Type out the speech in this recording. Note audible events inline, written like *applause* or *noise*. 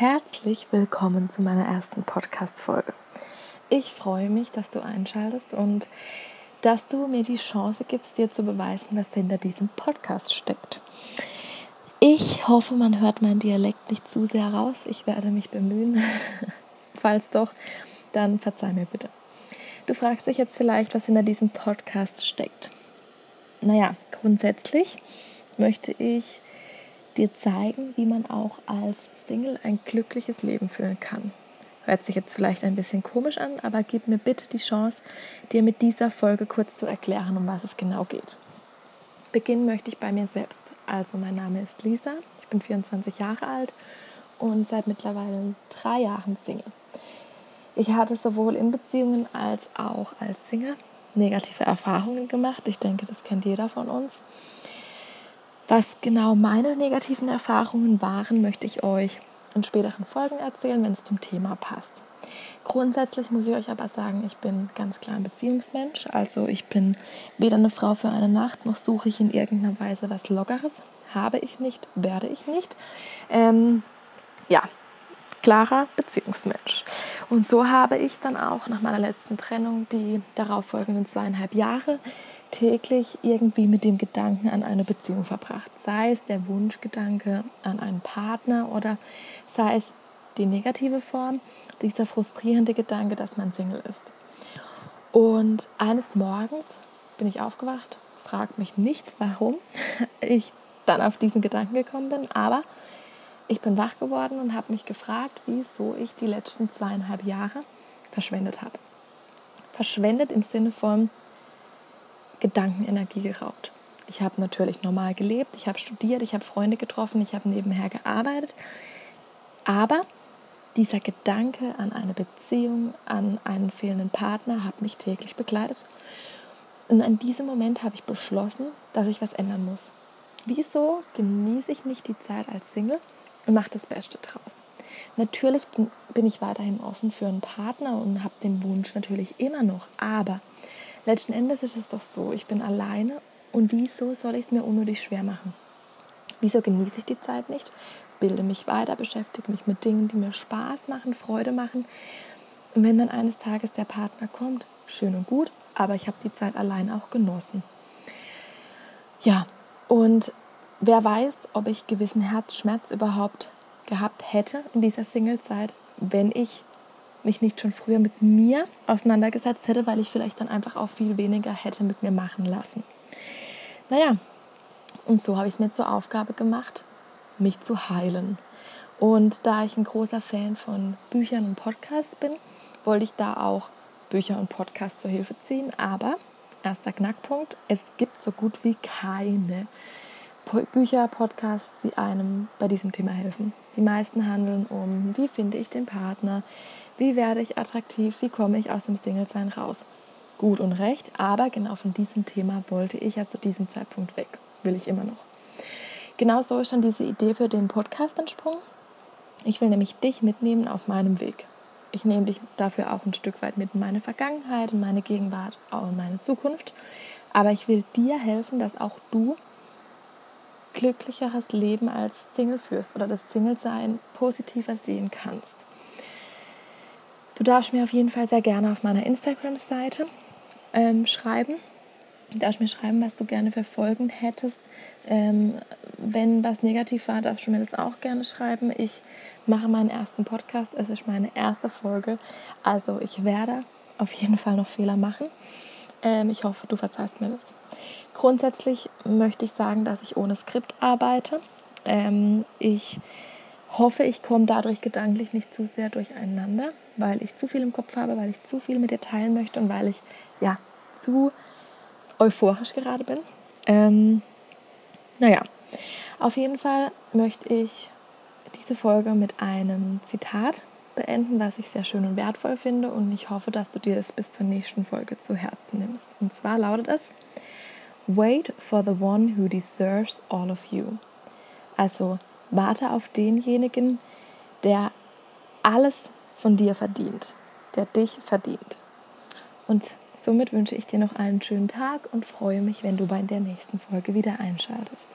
herzlich willkommen zu meiner ersten Podcast-Folge. Ich freue mich, dass du einschaltest und dass du mir die Chance gibst, dir zu beweisen, was hinter diesem Podcast steckt. Ich hoffe, man hört meinen Dialekt nicht zu sehr raus. Ich werde mich bemühen. *laughs* Falls doch, dann verzeih mir bitte. Du fragst dich jetzt vielleicht, was hinter diesem Podcast steckt. Naja, grundsätzlich möchte ich dir zeigen, wie man auch als Single ein glückliches Leben führen kann. Hört sich jetzt vielleicht ein bisschen komisch an, aber gib mir bitte die Chance, dir mit dieser Folge kurz zu erklären, um was es genau geht. Beginnen möchte ich bei mir selbst. Also mein Name ist Lisa, ich bin 24 Jahre alt und seit mittlerweile drei Jahren Single. Ich hatte sowohl in Beziehungen als auch als Single negative Erfahrungen gemacht. Ich denke, das kennt jeder von uns. Was genau meine negativen Erfahrungen waren, möchte ich euch in späteren Folgen erzählen, wenn es zum Thema passt. Grundsätzlich muss ich euch aber sagen, ich bin ganz klar ein Beziehungsmensch. Also ich bin weder eine Frau für eine Nacht, noch suche ich in irgendeiner Weise was Lockeres. Habe ich nicht, werde ich nicht. Ähm, ja, klarer Beziehungsmensch. Und so habe ich dann auch nach meiner letzten Trennung die darauffolgenden zweieinhalb Jahre täglich irgendwie mit dem Gedanken an eine Beziehung verbracht. Sei es der Wunschgedanke an einen Partner oder sei es die negative Form, dieser frustrierende Gedanke, dass man Single ist. Und eines Morgens bin ich aufgewacht, frag mich nicht, warum *laughs* ich dann auf diesen Gedanken gekommen bin, aber ich bin wach geworden und habe mich gefragt, wieso ich die letzten zweieinhalb Jahre verschwendet habe. Verschwendet im Sinne von, Gedankenenergie geraubt. Ich habe natürlich normal gelebt, ich habe studiert, ich habe Freunde getroffen, ich habe nebenher gearbeitet. Aber dieser Gedanke an eine Beziehung, an einen fehlenden Partner hat mich täglich begleitet. Und in diesem Moment habe ich beschlossen, dass ich was ändern muss. Wieso genieße ich nicht die Zeit als Single und mache das Beste draus? Natürlich bin ich weiterhin offen für einen Partner und habe den Wunsch natürlich immer noch. Aber Letzten Endes ist es doch so, ich bin alleine und wieso soll ich es mir unnötig schwer machen? Wieso genieße ich die Zeit nicht? Bilde mich weiter, beschäftige mich mit Dingen, die mir Spaß machen, Freude machen. Und wenn dann eines Tages der Partner kommt, schön und gut, aber ich habe die Zeit allein auch genossen. Ja, und wer weiß, ob ich gewissen Herzschmerz überhaupt gehabt hätte in dieser Singlezeit, wenn ich mich nicht schon früher mit mir auseinandergesetzt hätte, weil ich vielleicht dann einfach auch viel weniger hätte mit mir machen lassen. Naja, und so habe ich es mir zur Aufgabe gemacht, mich zu heilen. Und da ich ein großer Fan von Büchern und Podcasts bin, wollte ich da auch Bücher und Podcasts zur Hilfe ziehen. Aber, erster Knackpunkt, es gibt so gut wie keine Bücher, Podcasts, die einem bei diesem Thema helfen. Die meisten handeln um, wie finde ich den Partner, wie werde ich attraktiv? Wie komme ich aus dem Single-Sein raus? Gut und recht, aber genau von diesem Thema wollte ich ja zu diesem Zeitpunkt weg. Will ich immer noch. Genau so ist dann diese Idee für den Podcast entsprungen. Ich will nämlich dich mitnehmen auf meinem Weg. Ich nehme dich dafür auch ein Stück weit mit in meine Vergangenheit, in meine Gegenwart, auch in meine Zukunft. Aber ich will dir helfen, dass auch du glücklicheres Leben als Single führst oder das Single-Sein positiver sehen kannst. Du darfst mir auf jeden Fall sehr gerne auf meiner Instagram-Seite ähm, schreiben. Du darfst mir schreiben, was du gerne für Folgen hättest. Ähm, wenn was negativ war, darfst du mir das auch gerne schreiben. Ich mache meinen ersten Podcast. Es ist meine erste Folge. Also ich werde auf jeden Fall noch Fehler machen. Ähm, ich hoffe, du verzeihst mir das. Grundsätzlich möchte ich sagen, dass ich ohne Skript arbeite. Ähm, ich hoffe, ich komme dadurch gedanklich nicht zu sehr durcheinander, weil ich zu viel im Kopf habe, weil ich zu viel mit dir teilen möchte und weil ich ja zu euphorisch gerade bin. Ähm, naja, auf jeden Fall möchte ich diese Folge mit einem Zitat beenden, was ich sehr schön und wertvoll finde und ich hoffe, dass du dir es bis zur nächsten Folge zu Herzen nimmst. Und zwar lautet es, Wait for the one who deserves all of you. Also Warte auf denjenigen, der alles von dir verdient, der dich verdient. Und somit wünsche ich dir noch einen schönen Tag und freue mich, wenn du bei der nächsten Folge wieder einschaltest.